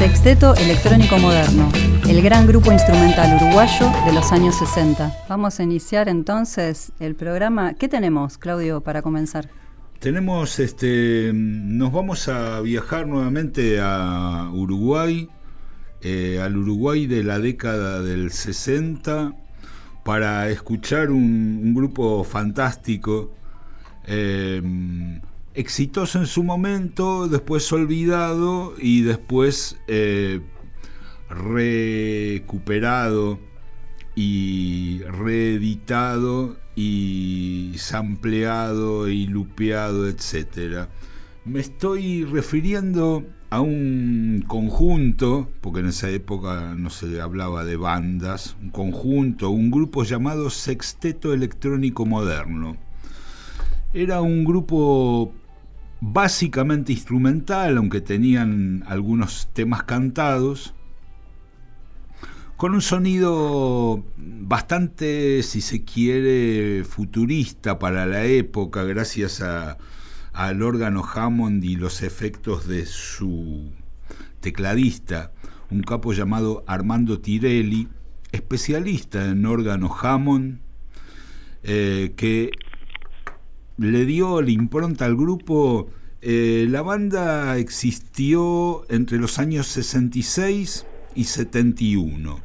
Sexteto Electrónico Moderno, el gran grupo instrumental uruguayo de los años 60. Vamos a iniciar entonces el programa. ¿Qué tenemos, Claudio, para comenzar? Tenemos, este, nos vamos a viajar nuevamente a Uruguay, eh, al Uruguay de la década del 60, para escuchar un, grupo fantástico. Eh, exitoso en su momento, después olvidado y después eh, recuperado y reeditado y sampleado y lupeado, etc. Me estoy refiriendo a un conjunto, porque en esa época no se hablaba de bandas, un conjunto, un grupo llamado Sexteto Electrónico Moderno. Era un grupo básicamente instrumental, aunque tenían algunos temas cantados, con un sonido bastante, si se quiere, futurista para la época, gracias al órgano Hammond y los efectos de su tecladista, un capo llamado Armando Tirelli, especialista en órgano Hammond, eh, que le dio la impronta al grupo. Eh, la banda existió entre los años 66 y 71,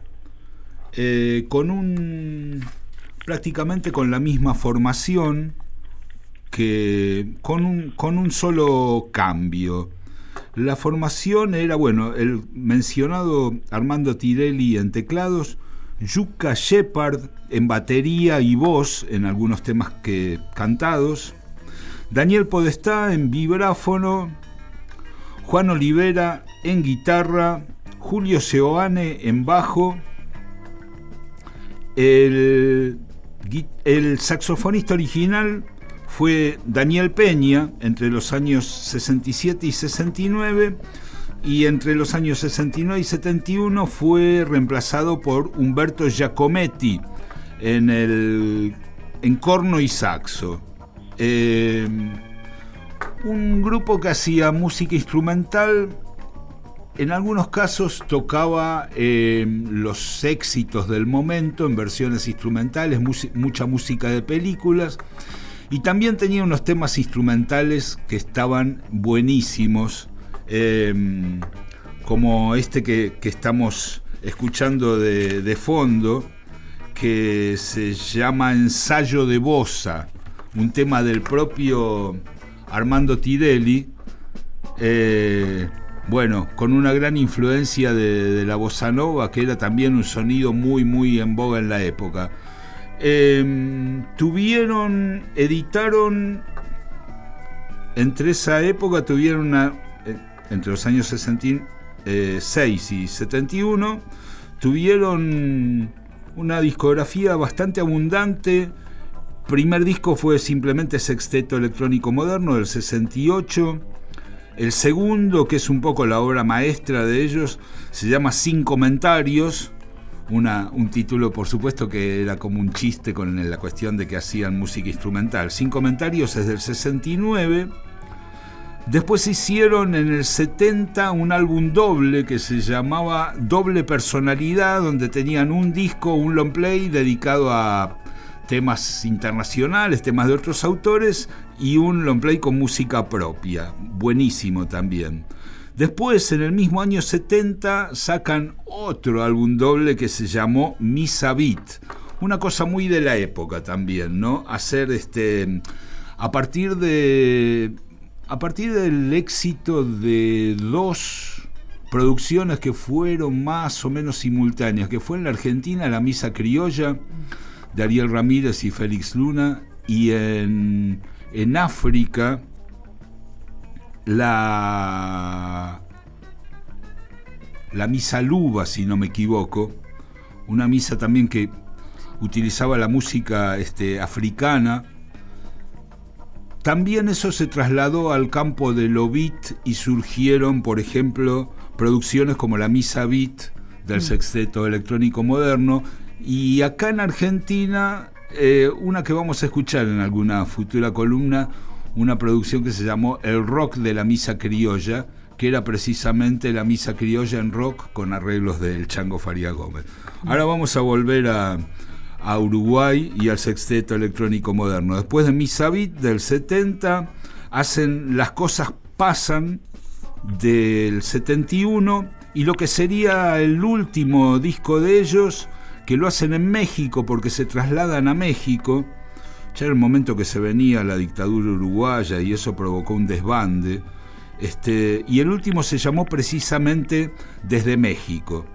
eh, con un prácticamente con la misma formación que con un, con un solo cambio. La formación era, bueno, el mencionado Armando Tirelli en teclados, Yuka Shepard en batería y voz en algunos temas que cantados, Daniel Podestá en vibráfono, Juan Olivera en guitarra, Julio Seoane en bajo, el, el saxofonista original fue Daniel Peña entre los años 67 y 69 y entre los años 69 y 71 fue reemplazado por Humberto Giacometti en, el, en corno y saxo. Eh, un grupo que hacía música instrumental, en algunos casos tocaba eh, los éxitos del momento en versiones instrumentales, mucha música de películas, y también tenía unos temas instrumentales que estaban buenísimos Em, como este que, estamos escuchando de, fondo, que se llama Ensayo de Bosa, un tema del propio Armando Tirelli, eh, bueno, con una gran influencia de, la bossa nova, que era también un sonido muy, muy en boga en la época. Em, tuvieron, editaron, entre esa época tuvieron una, entre los años 66 y 71, tuvieron una discografía bastante abundante. Primer disco fue simplemente Sexteto Electrónico Moderno del 68. El segundo, que es un poco la obra maestra de ellos, se llama Sin Comentarios. Un título, por supuesto, que era como un chiste con la cuestión de que hacían música instrumental. Sin Comentarios es del 69. Después hicieron en el 70 un álbum doble que se llamaba Doble Personalidad, donde tenían un disco, un long play dedicado a temas internacionales, temas de otros autores, y un long play con música propia. Buenísimo también. Después, en el mismo año 70, sacan otro álbum doble que se llamó Misa Beat. Una cosa muy de la época también, ¿no? Hacer este. A partir de a partir del éxito de dos producciones que fueron más o menos simultáneas, que fue en la Argentina La Misa Criolla de Ariel Ramírez y Félix Luna, y en, en África la, la Misa Luba, si no me equivoco, una misa también que utilizaba la música este, africana, también eso se trasladó al campo de lo beat y surgieron, por ejemplo, producciones como la Misa Beat del mm. Sexteto Electrónico Moderno y acá en Argentina eh, una que vamos a escuchar en alguna futura columna, una producción que se llamó El Rock de la Misa Criolla, que era precisamente la misa criolla en rock con arreglos del Chango Faría Gómez. Ahora vamos a volver a, Uruguay y al sexteto electrónico moderno. Después de Misa Beat del 70, hacen Las Cosas Pasan del 71 y lo que sería el último disco de ellos, que lo hacen en México porque se trasladan a México. Ya era el momento que se venía la dictadura uruguaya y eso provocó un desbande. Este, y el último se llamó precisamente Desde México.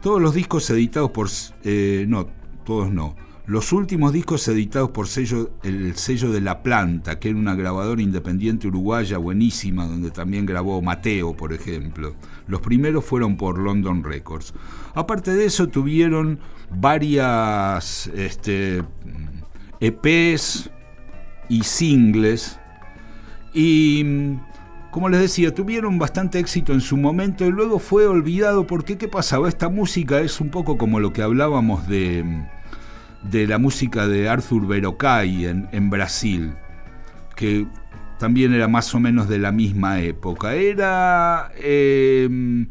Todos los discos editados por... Eh, no, todos no. Los últimos discos editados por sello, el sello de La Planta, que era una grabadora independiente uruguaya buenísima, donde también grabó Mateo, por ejemplo. Los primeros fueron por London Records. Aparte de eso, tuvieron varias este, EPs y singles. Y como les decía, tuvieron bastante éxito en su momento y luego fue olvidado porque ¿qué pasaba? Esta música es un poco como lo que hablábamos de, de la música de Arthur Verocai en, en Brasil, que también era más o menos de la misma época. Era, em,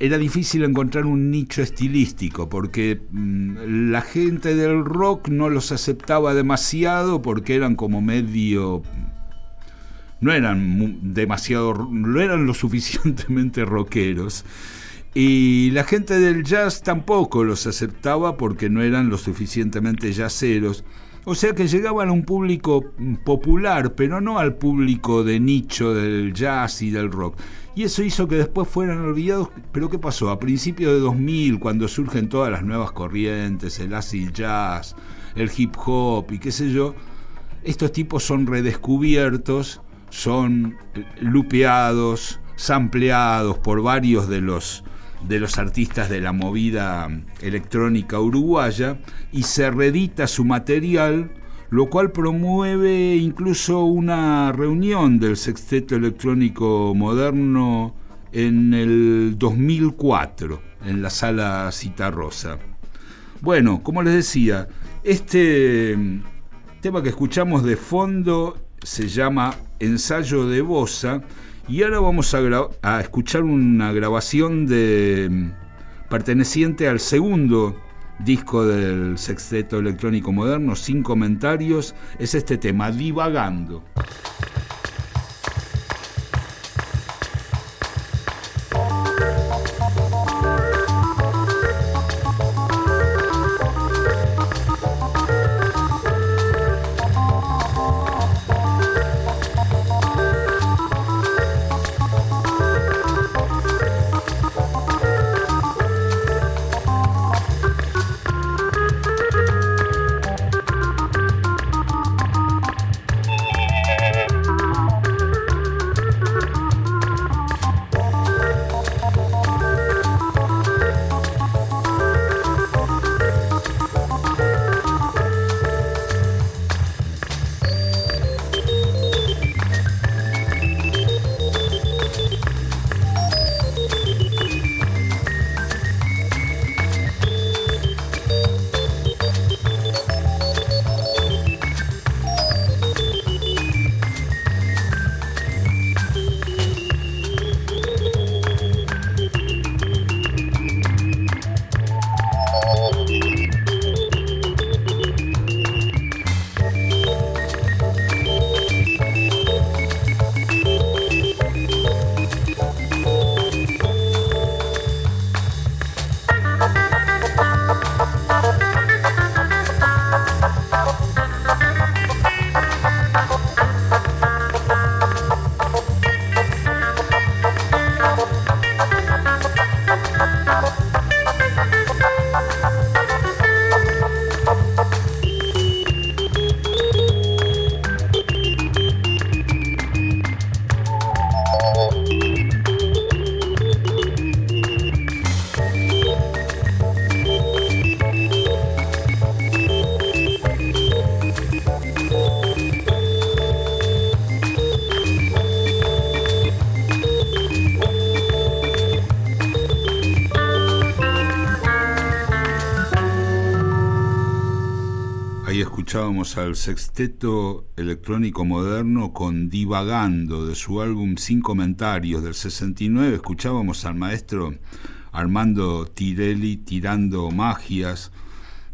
era difícil encontrar un nicho estilístico porque mm, la gente del rock no los aceptaba demasiado porque eran como medio no eran demasiado, no eran lo suficientemente rockeros. Y la gente del jazz tampoco los aceptaba porque no eran lo suficientemente jazzeros. O sea que llegaban a un público popular, pero no al público de nicho del jazz y del rock. Y eso hizo que después fueran olvidados. Pero ¿qué pasó? A principios de 2000, cuando surgen todas las nuevas corrientes, el acid jazz, el hip hop y qué sé yo, estos tipos son redescubiertos son lupeados, sampleados por varios de los, de los artistas de la movida electrónica uruguaya y se reedita su material, lo cual promueve incluso una reunión del sexteto electrónico moderno en el 2004 en la sala Citarrosa. Bueno, como les decía, este tema que escuchamos de fondo se llama Ensayo de Bosa y ahora vamos a, escuchar una grabación de perteneciente al segundo disco del sexteto electrónico moderno, sin comentarios, es este tema, Divagando. Escuchábamos al sexteto electrónico moderno con Divagando de su álbum Sin Comentarios del 69. Escuchábamos al maestro Armando Tirelli tirando magias.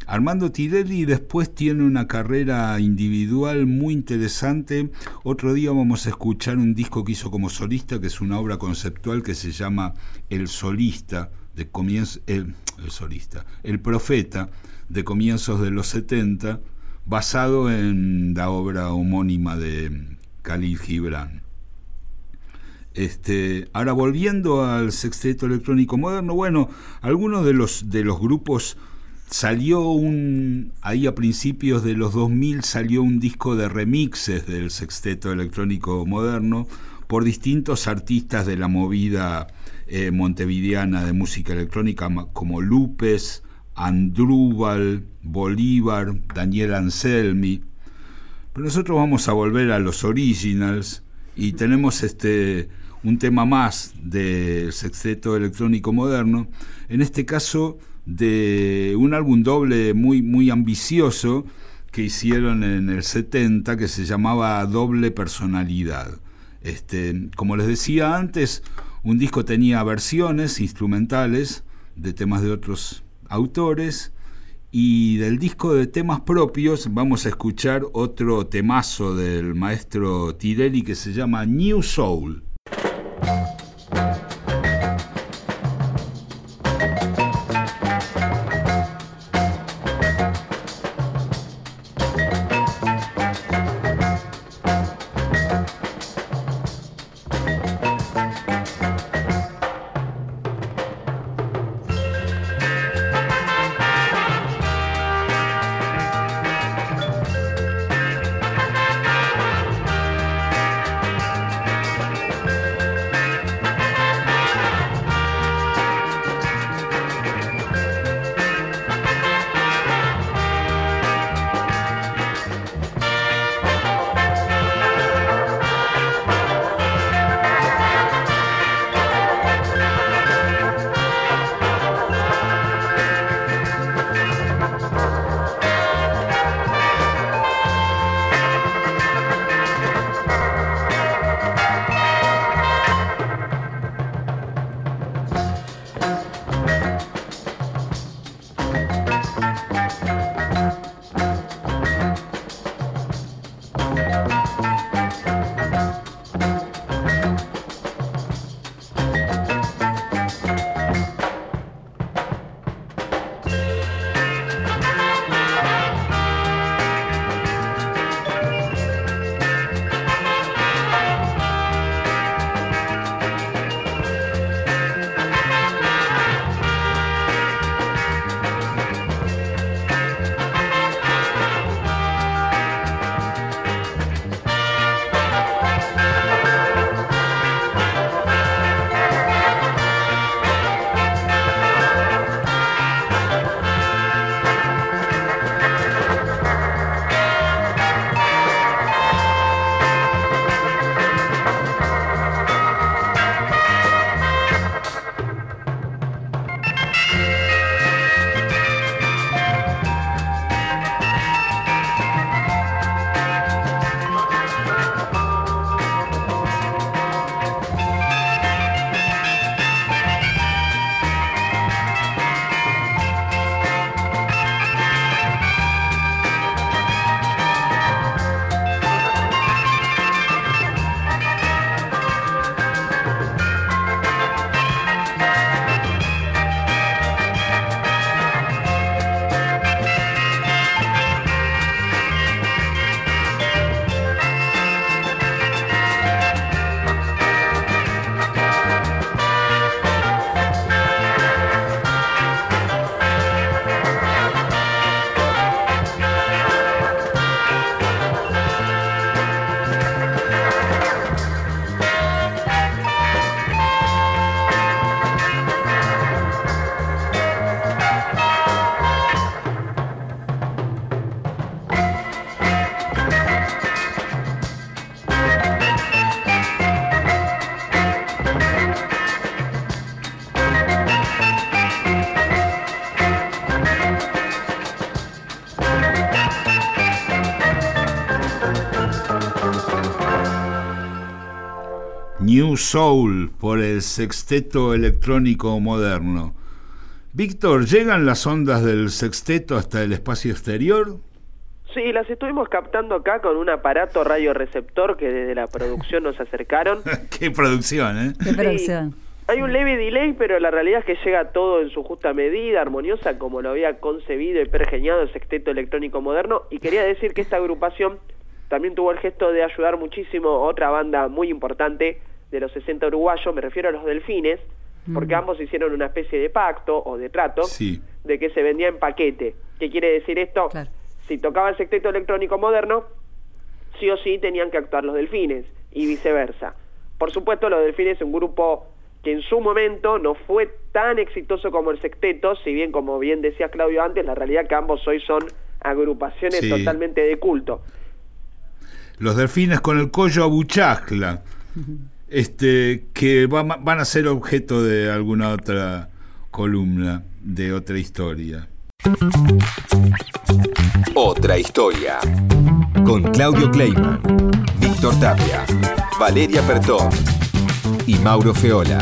Armando Tirelli después tiene una carrera individual muy interesante. Otro día vamos a escuchar un disco que hizo como solista, que es una obra conceptual que se llama El Solista, de comienzo, el, solista, El Profeta, de comienzos de los 70, basado en la obra homónima de Khalil Gibran. Este, ahora volviendo al sexteto electrónico moderno, bueno, algunos de los, de los grupos salió un, ahí a principios de los 2000 salió un disco de remixes del sexteto electrónico moderno por distintos artistas de la movida eh, montevideana de música electrónica como Lupes, Andrúbal, Bolívar, Daniel Anselmi. Pero nosotros vamos a volver a los originals y tenemos este un tema más del sexteto electrónico moderno, en este caso de un álbum doble muy muy ambicioso que hicieron en el 70 que se llamaba Doble Personalidad. Este, como les decía antes, un disco tenía versiones instrumentales de temas de otros autores y del disco de temas propios vamos a escuchar otro temazo del maestro Tirelli que se llama New Soul. New Soul por el sexteto electrónico moderno. Víctor, ¿llegan las ondas del sexteto hasta el espacio exterior? Sí, las estuvimos captando acá con un aparato radioreceptor que desde la producción nos acercaron. Qué producción, ¿eh? Qué producción. Hay un leve delay, pero la realidad es que llega todo en su justa medida, armoniosa, como lo había concebido y pergeñado el sexteto electrónico moderno. Y quería decir que esta agrupación también tuvo el gesto de ayudar muchísimo a otra banda muy importante de los 60 uruguayos, me refiero a los Delfines, porque Mm. ambos hicieron una especie de pacto o de trato Sí. de que se vendía en paquete. ¿Qué quiere decir esto? Claro. Si tocaba el sexteto electrónico moderno, sí o sí tenían que actuar los delfines y viceversa. Por supuesto, los delfines es un grupo que en su momento no fue tan exitoso como el sexteto, si bien, como bien decía Claudio antes, la realidad que ambos hoy son agrupaciones Sí. totalmente de culto. Los delfines con el collo a buchacla, este, que va- van a ser objeto de alguna otra columna, de otra historia. Otra historia. Con Claudio Kleiman, Víctor Tapia, Valeria Pertón y Mauro Feola.